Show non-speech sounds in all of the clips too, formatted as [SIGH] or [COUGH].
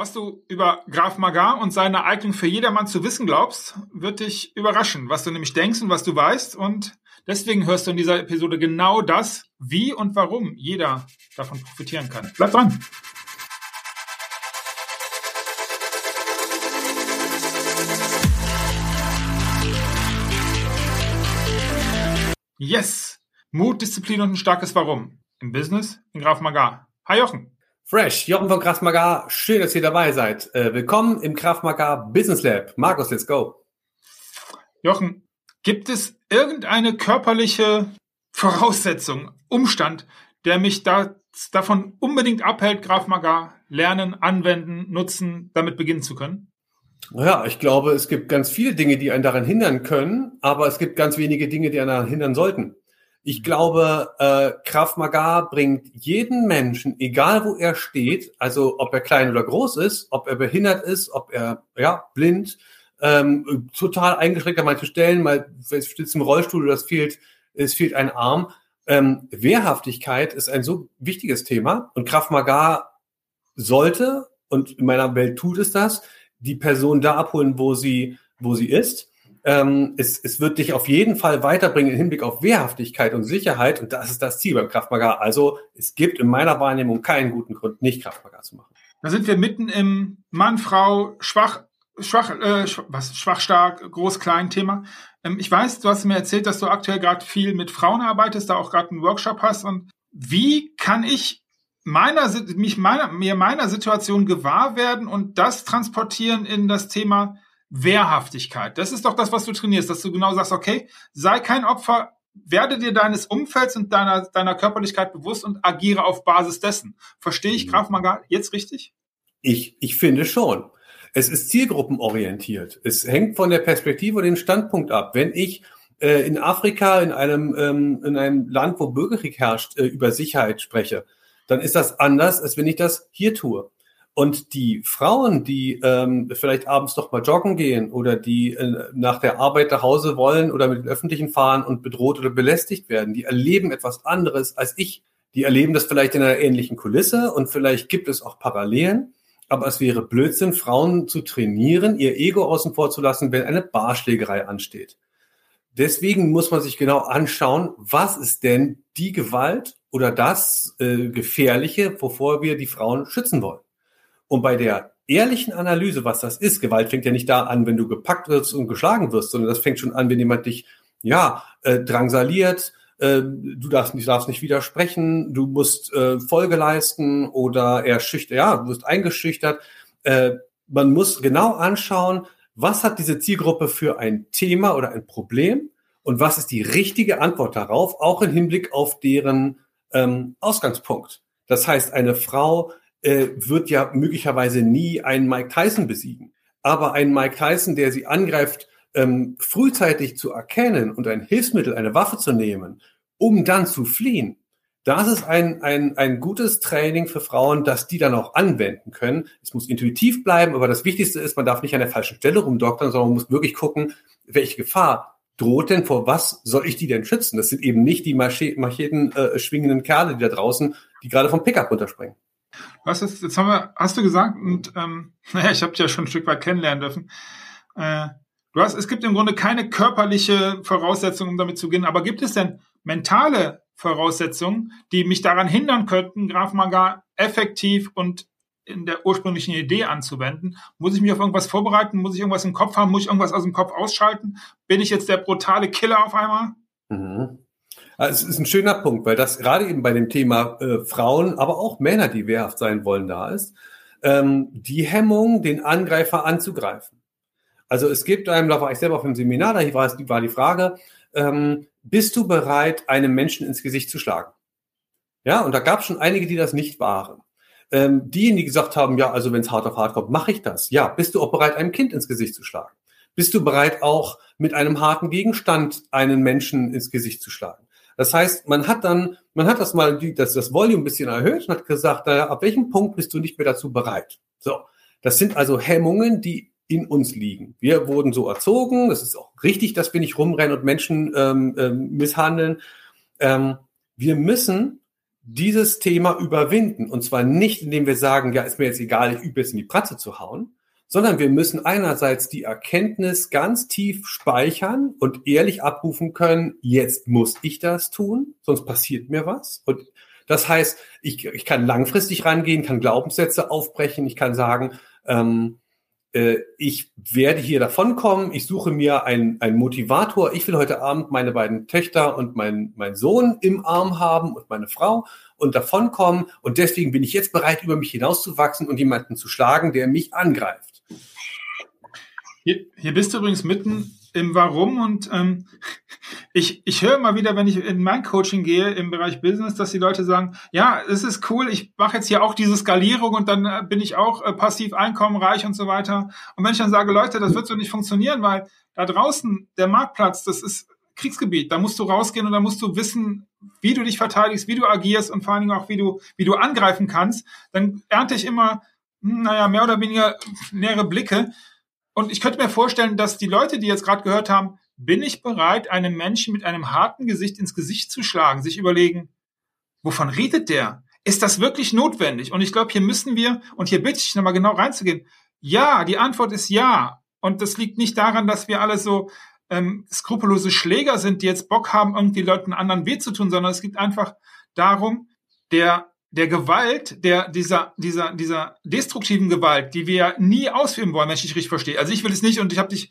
Was du über Graf Magar und seine Eignung für jedermann zu wissen glaubst, wird dich überraschen, was du nämlich denkst und was du weißt. Und deswegen hörst du in dieser Episode genau das, wie und warum jeder davon profitieren kann. Bleib dran! Yes! Mut, Disziplin und ein starkes Warum. Im Business, in Graf Magar. Hi Jochen! Fresh, Jochen von Kraft Maga, schön, dass ihr dabei seid. Äh, willkommen im Kraft Maga Business Lab. Markus, let's go. Jochen, gibt es irgendeine körperliche Voraussetzung, Umstand, der mich da, davon unbedingt abhält, Graf Maga lernen, anwenden, nutzen, damit beginnen zu können? Ja, ich glaube, es gibt ganz viele Dinge, die einen daran hindern können, aber es gibt ganz wenige Dinge, die einen daran hindern sollten. Ich glaube, äh, Krav Maga bringt jeden Menschen, egal wo er steht, also ob er klein oder groß ist, ob er behindert ist, ob er ja blind, ähm, total eingeschränkt an manchen Stellen, mal sitzt im Rollstuhl oder es fehlt, es fehlt ein Arm. Ähm, Wehrhaftigkeit ist ein so wichtiges Thema und Krav Maga sollte und in meiner Welt tut es das, die Person da abholen, wo sie wo sie ist ähm, es, es wird dich auf jeden Fall weiterbringen im Hinblick auf Wehrhaftigkeit und Sicherheit. Und das ist das Ziel beim Kraftmagar. Also es gibt in meiner Wahrnehmung keinen guten Grund, nicht Kraftmagar zu machen. Da sind wir mitten im Mann, Frau, schwach, schwach, äh, was, schwach, stark, groß, klein Thema. Ähm, ich weiß, du hast mir erzählt, dass du aktuell gerade viel mit Frauen arbeitest, da auch gerade einen Workshop hast. Und wie kann ich meiner, mich meiner, mir meiner Situation gewahr werden und das transportieren in das Thema Wehrhaftigkeit. Das ist doch das, was du trainierst, dass du genau sagst, okay, sei kein Opfer, werde dir deines Umfelds und deiner, deiner Körperlichkeit bewusst und agiere auf Basis dessen. Verstehe ich mhm. Graf Maga jetzt richtig? Ich, ich finde schon. Es ist zielgruppenorientiert. Es hängt von der Perspektive und dem Standpunkt ab. Wenn ich äh, in Afrika, in einem, ähm, in einem Land, wo Bürgerkrieg herrscht, äh, über Sicherheit spreche, dann ist das anders, als wenn ich das hier tue. Und die Frauen, die ähm, vielleicht abends noch mal joggen gehen oder die äh, nach der Arbeit nach Hause wollen oder mit den Öffentlichen fahren und bedroht oder belästigt werden, die erleben etwas anderes als ich. Die erleben das vielleicht in einer ähnlichen Kulisse und vielleicht gibt es auch Parallelen. Aber es wäre Blödsinn, Frauen zu trainieren, ihr Ego außen vor zu lassen, wenn eine Barschlägerei ansteht. Deswegen muss man sich genau anschauen, was ist denn die Gewalt oder das äh, Gefährliche, wovor wir die Frauen schützen wollen. Und bei der ehrlichen Analyse, was das ist, Gewalt fängt ja nicht da an, wenn du gepackt wirst und geschlagen wirst, sondern das fängt schon an, wenn jemand dich, ja, äh, drangsaliert, äh, du darfst nicht, darfst nicht widersprechen, du musst äh, Folge leisten oder er schüchtert, ja, du wirst eingeschüchtert. Äh, man muss genau anschauen, was hat diese Zielgruppe für ein Thema oder ein Problem und was ist die richtige Antwort darauf, auch im Hinblick auf deren ähm, Ausgangspunkt. Das heißt, eine Frau, äh, wird ja möglicherweise nie einen Mike Tyson besiegen. Aber ein Mike Tyson, der sie angreift, ähm, frühzeitig zu erkennen und ein Hilfsmittel, eine Waffe zu nehmen, um dann zu fliehen, das ist ein, ein, ein gutes Training für Frauen, dass die dann auch anwenden können. Es muss intuitiv bleiben, aber das Wichtigste ist, man darf nicht an der falschen Stelle rumdoktern, sondern man muss wirklich gucken, welche Gefahr droht denn, vor was soll ich die denn schützen? Das sind eben nicht die Macheten äh, schwingenden Kerle, die da draußen, die gerade vom Pickup runterspringen. Was ist, jetzt haben wir, hast du gesagt, und ähm, [LAUGHS] naja, ich habe dich ja schon ein Stück weit kennenlernen dürfen. Äh, du hast, es gibt im Grunde keine körperliche Voraussetzung, um damit zu gehen, aber gibt es denn mentale Voraussetzungen, die mich daran hindern könnten, Graf Maga effektiv und in der ursprünglichen Idee anzuwenden? Muss ich mich auf irgendwas vorbereiten? Muss ich irgendwas im Kopf haben? Muss ich irgendwas aus dem Kopf ausschalten? Bin ich jetzt der brutale Killer auf einmal? Mhm. Also es ist ein schöner Punkt, weil das gerade eben bei dem Thema äh, Frauen, aber auch Männer, die wehrhaft sein wollen, da ist. Ähm, die Hemmung, den Angreifer anzugreifen. Also es gibt einem, da war ich selber auf dem Seminar, da war, war die Frage, ähm, bist du bereit, einem Menschen ins Gesicht zu schlagen? Ja, und da gab es schon einige, die das nicht waren. Ähm, diejenigen, die gesagt haben, ja, also wenn es hart auf hart kommt, mache ich das. Ja, bist du auch bereit, einem Kind ins Gesicht zu schlagen? Bist du bereit, auch mit einem harten Gegenstand einen Menschen ins Gesicht zu schlagen? Das heißt, man hat dann, man hat das mal, das, das Volume ein bisschen erhöht und hat gesagt, naja, ab welchem Punkt bist du nicht mehr dazu bereit? So. Das sind also Hemmungen, die in uns liegen. Wir wurden so erzogen. Das ist auch richtig, dass wir nicht rumrennen und Menschen ähm, ähm, misshandeln. Ähm, wir müssen dieses Thema überwinden. Und zwar nicht, indem wir sagen, ja, ist mir jetzt egal, ich übe jetzt in die Pratze zu hauen, sondern wir müssen einerseits die Erkenntnis ganz tief speichern und ehrlich abrufen können, jetzt muss ich das tun, sonst passiert mir was. Und das heißt, ich, ich kann langfristig rangehen, kann Glaubenssätze aufbrechen, ich kann sagen, ähm, äh, ich werde hier davonkommen, ich suche mir einen, einen Motivator, ich will heute Abend meine beiden Töchter und mein, mein Sohn im Arm haben und meine Frau und davonkommen und deswegen bin ich jetzt bereit, über mich hinauszuwachsen und jemanden zu schlagen, der mich angreift. Hier, hier bist du übrigens mitten im Warum und ähm, [LAUGHS] ich, ich höre mal wieder, wenn ich in mein Coaching gehe im Bereich Business, dass die Leute sagen, ja, es ist cool, ich mache jetzt hier auch diese Skalierung und dann äh, bin ich auch äh, passiv einkommenreich und so weiter. Und wenn ich dann sage, Leute, das wird so nicht funktionieren, weil da draußen der Marktplatz, das ist Kriegsgebiet, da musst du rausgehen und da musst du wissen, wie du dich verteidigst, wie du agierst und vor allen Dingen auch, wie du, wie du angreifen kannst, dann ernte ich immer, hm, naja, mehr oder weniger nähere Blicke. Und ich könnte mir vorstellen, dass die Leute, die jetzt gerade gehört haben, bin ich bereit, einem Menschen mit einem harten Gesicht ins Gesicht zu schlagen, sich überlegen, wovon redet der? Ist das wirklich notwendig? Und ich glaube, hier müssen wir, und hier bitte ich nochmal genau reinzugehen, ja, die Antwort ist ja. Und das liegt nicht daran, dass wir alle so ähm, skrupellose Schläger sind, die jetzt Bock haben, irgendwie Leuten anderen weh zu tun, sondern es geht einfach darum, der der Gewalt, der dieser dieser dieser destruktiven Gewalt, die wir ja nie ausführen wollen, wenn ich dich richtig verstehe. Also ich will es nicht und ich habe dich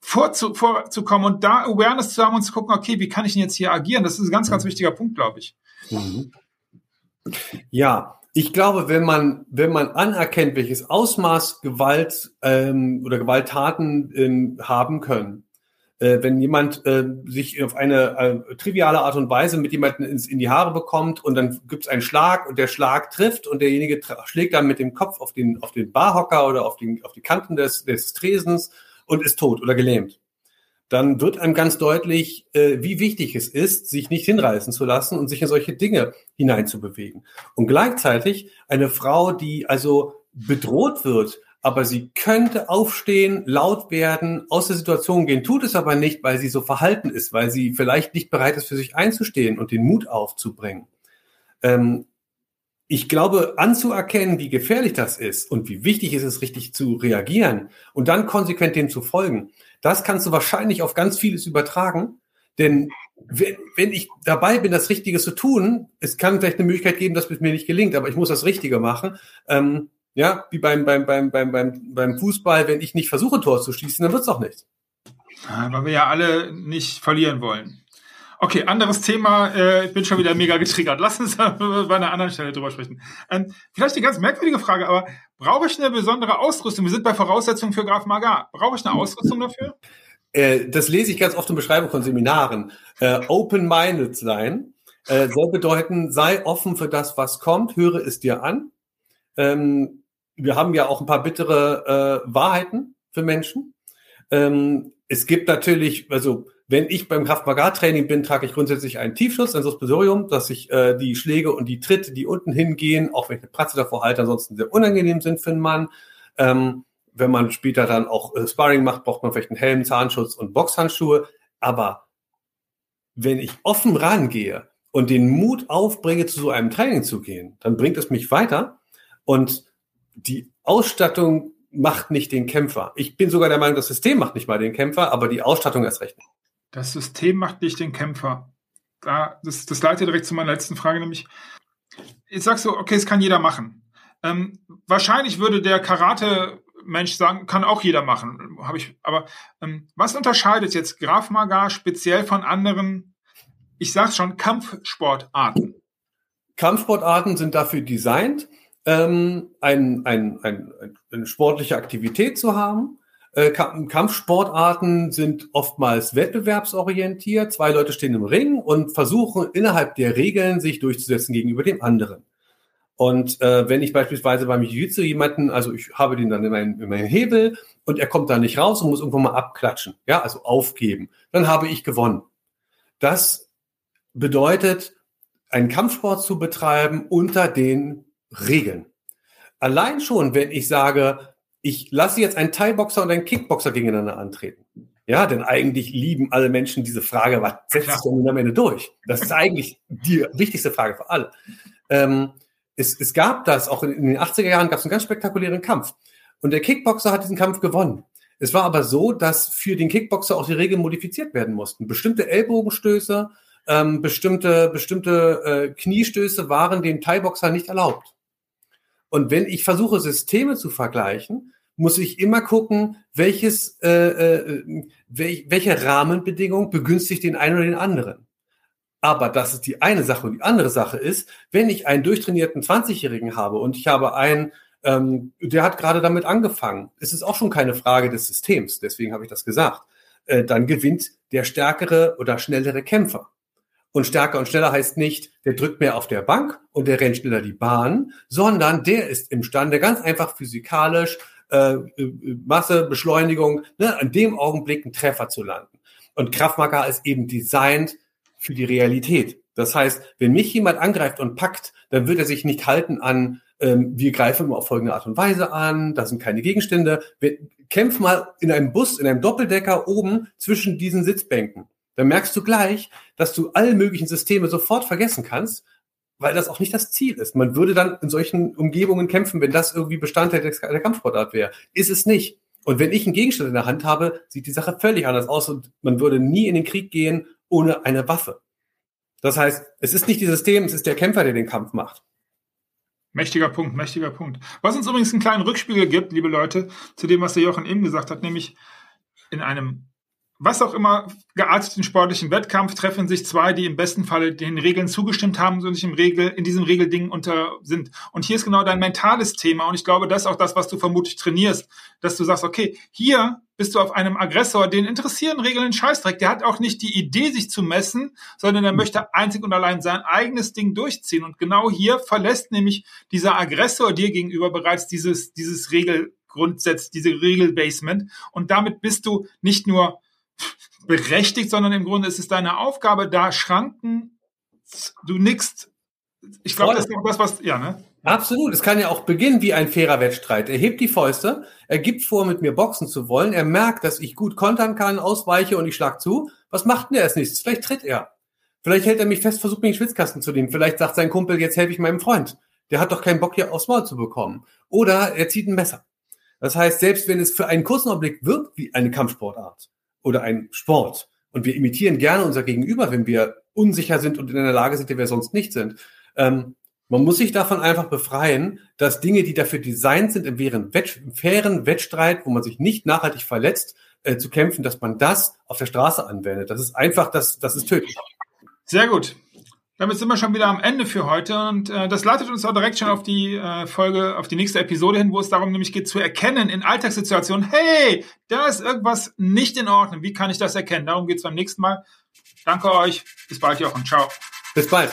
vorzu, vorzukommen und da Awareness zu haben und zu gucken, okay, wie kann ich denn jetzt hier agieren? Das ist ein ganz, ganz wichtiger Punkt, glaube ich. Mhm. Ja, ich glaube, wenn man, wenn man anerkennt, welches Ausmaß Gewalt ähm, oder Gewalttaten ähm, haben können, äh, wenn jemand äh, sich auf eine äh, triviale Art und Weise mit jemandem ins, in die Haare bekommt und dann gibt es einen Schlag und der Schlag trifft und derjenige schlägt dann mit dem Kopf auf den, auf den Barhocker oder auf, den, auf die Kanten des, des Tresens und ist tot oder gelähmt, dann wird einem ganz deutlich, äh, wie wichtig es ist, sich nicht hinreißen zu lassen und sich in solche Dinge hineinzubewegen. Und gleichzeitig eine Frau, die also bedroht wird, aber sie könnte aufstehen, laut werden, aus der Situation gehen, tut es aber nicht, weil sie so verhalten ist, weil sie vielleicht nicht bereit ist, für sich einzustehen und den Mut aufzubringen. Ähm, ich glaube, anzuerkennen, wie gefährlich das ist und wie wichtig es ist, richtig zu reagieren und dann konsequent dem zu folgen, das kannst du wahrscheinlich auf ganz vieles übertragen. Denn wenn, wenn ich dabei bin, das Richtige zu tun, es kann vielleicht eine Möglichkeit geben, dass es mir nicht gelingt, aber ich muss das Richtige machen. Ähm, ja, wie beim, beim, beim, beim, beim, beim Fußball, wenn ich nicht versuche, Tor zu schießen, dann wird's auch nicht. Ja, weil wir ja alle nicht verlieren wollen. Okay, anderes Thema. Äh, ich bin schon wieder mega getriggert. Lass uns [LAUGHS] bei einer anderen Stelle drüber sprechen. Ähm, vielleicht eine ganz merkwürdige Frage, aber brauche ich eine besondere Ausrüstung? Wir sind bei Voraussetzungen für Graf Magar. Brauche ich eine Ausrüstung dafür? Äh, das lese ich ganz oft in Beschreibung von Seminaren. Äh, Open-minded sein soll bedeuten, sei offen für das, was kommt, höre es dir an. Ähm, wir haben ja auch ein paar bittere äh, Wahrheiten für Menschen. Ähm, es gibt natürlich, also wenn ich beim Kraftmagar-Training bin, trage ich grundsätzlich einen Tiefschuss, ein Suspensorium, dass ich äh, die Schläge und die Tritte, die unten hingehen, auch wenn ich eine Pratze davor halte, ansonsten sehr unangenehm sind für einen Mann. Ähm, wenn man später dann auch äh, Sparring macht, braucht man vielleicht einen Helm, Zahnschutz und Boxhandschuhe. Aber wenn ich offen rangehe und den Mut aufbringe, zu so einem Training zu gehen, dann bringt es mich weiter. Und die Ausstattung macht nicht den Kämpfer. Ich bin sogar der Meinung, das System macht nicht mal den Kämpfer, aber die Ausstattung erst recht nicht. Das System macht nicht den Kämpfer. Da, das, das leitet direkt zu meiner letzten Frage, nämlich, ich sag so, okay, es kann jeder machen. Ähm, wahrscheinlich würde der Karate-Mensch sagen, kann auch jeder machen. Habe ich, aber ähm, was unterscheidet jetzt Graf Magar speziell von anderen, ich sag's schon, Kampfsportarten? Kampfsportarten sind dafür designt, ähm, ein, ein, ein, eine sportliche Aktivität zu haben, äh, Kampfsportarten sind oftmals wettbewerbsorientiert. Zwei Leute stehen im Ring und versuchen innerhalb der Regeln sich durchzusetzen gegenüber dem anderen. Und äh, wenn ich beispielsweise beim Jiu-Jitsu jemanden, also ich habe den dann in meinen, in meinen Hebel und er kommt da nicht raus und muss irgendwann mal abklatschen, ja, also aufgeben, dann habe ich gewonnen. Das bedeutet, einen Kampfsport zu betreiben unter den Regeln. Allein schon, wenn ich sage, ich lasse jetzt einen Thai-Boxer und einen Kickboxer gegeneinander antreten. Ja, denn eigentlich lieben alle Menschen diese Frage, was setzt sich denn am Ende durch? Das ist eigentlich die wichtigste Frage für alle. Ähm, es, es gab das, auch in, den 80er Jahren gab es einen ganz spektakulären Kampf. Und der Kickboxer hat diesen Kampf gewonnen. Es war aber so, dass für den Kickboxer auch die Regeln modifiziert werden mussten. Bestimmte Ellbogenstöße, ähm, bestimmte, bestimmte äh, Kniestöße waren dem Thai-Boxer nicht erlaubt. Und wenn ich versuche, Systeme zu vergleichen, muss ich immer gucken, welches, äh, äh, wel, welche Rahmenbedingung begünstigt den einen oder den anderen. Aber das ist die eine Sache. Und die andere Sache ist, wenn ich einen durchtrainierten 20-Jährigen habe und ich habe einen, ähm, der hat gerade damit angefangen, ist es auch schon keine Frage des Systems, deswegen habe ich das gesagt, äh, dann gewinnt der stärkere oder schnellere Kämpfer. Und stärker und schneller heißt nicht, der drückt mehr auf der Bank und der rennt schneller die Bahn, sondern der ist imstande, ganz einfach physikalisch, äh, äh, Masse, Beschleunigung, ne, an dem Augenblick einen Treffer zu landen. Und Kraftmaga ist eben designt für die Realität. Das heißt, wenn mich jemand angreift und packt, dann wird er sich nicht halten an, ähm, wir greifen auf folgende Art und Weise an, da sind keine Gegenstände. Wir, kämpf mal in einem Bus, in einem Doppeldecker oben zwischen diesen Sitzbänken dann merkst du gleich, dass du alle möglichen Systeme sofort vergessen kannst, weil das auch nicht das Ziel ist. Man würde dann in solchen Umgebungen kämpfen, wenn das irgendwie Bestandteil der Kampfsportart wäre. Ist es nicht. Und wenn ich einen Gegenstand in der Hand habe, sieht die Sache völlig anders aus und man würde nie in den Krieg gehen ohne eine Waffe. Das heißt, es ist nicht die System, es ist der Kämpfer, der den Kampf macht. Mächtiger Punkt, mächtiger Punkt. Was uns übrigens einen kleinen Rückspiegel gibt, liebe Leute, zu dem, was der Jochen eben gesagt hat, nämlich in einem was auch immer gearteten sportlichen Wettkampf treffen sich zwei, die im besten Falle den Regeln zugestimmt haben und sich im Regel, in diesem Regelding unter sind. Und hier ist genau dein mentales Thema. Und ich glaube, das ist auch das, was du vermutlich trainierst, dass du sagst, okay, hier bist du auf einem Aggressor, den interessieren Regeln Scheißdreck. Der hat auch nicht die Idee, sich zu messen, sondern er möchte einzig und allein sein eigenes Ding durchziehen. Und genau hier verlässt nämlich dieser Aggressor dir gegenüber bereits dieses, dieses Regelgrundsatz, diese Regelbasement. Und damit bist du nicht nur berechtigt, sondern im Grunde ist es deine Aufgabe, da Schranken, du nickst. Ich glaube, das ist das, was, ja, ne? Absolut. Es kann ja auch beginnen wie ein fairer Wettstreit. Er hebt die Fäuste, er gibt vor, mit mir boxen zu wollen, er merkt, dass ich gut kontern kann, ausweiche und ich schlag zu. Was macht denn er als nächstes? Vielleicht tritt er. Vielleicht hält er mich fest, versucht mich in den Schwitzkasten zu nehmen. Vielleicht sagt sein Kumpel, jetzt helfe ich meinem Freund. Der hat doch keinen Bock, hier aufs Maul zu bekommen. Oder er zieht ein Messer. Das heißt, selbst wenn es für einen kurzen Augenblick wirkt wie eine Kampfsportart, oder ein Sport. Und wir imitieren gerne unser Gegenüber, wenn wir unsicher sind und in einer Lage sind, die wir sonst nicht sind. Ähm, man muss sich davon einfach befreien, dass Dinge, die dafür designt sind, im, Wett im fairen Wettstreit, wo man sich nicht nachhaltig verletzt, äh, zu kämpfen, dass man das auf der Straße anwendet. Das ist einfach, das, das ist tödlich. Sehr gut. Damit sind wir schon wieder am Ende für heute und äh, das leitet uns auch direkt schon auf die äh, Folge, auf die nächste Episode hin, wo es darum nämlich geht zu erkennen in Alltagssituationen, hey, da ist irgendwas nicht in Ordnung. Wie kann ich das erkennen? Darum geht es beim nächsten Mal. Danke euch. Bis bald, Jochen. Ciao. Bis bald.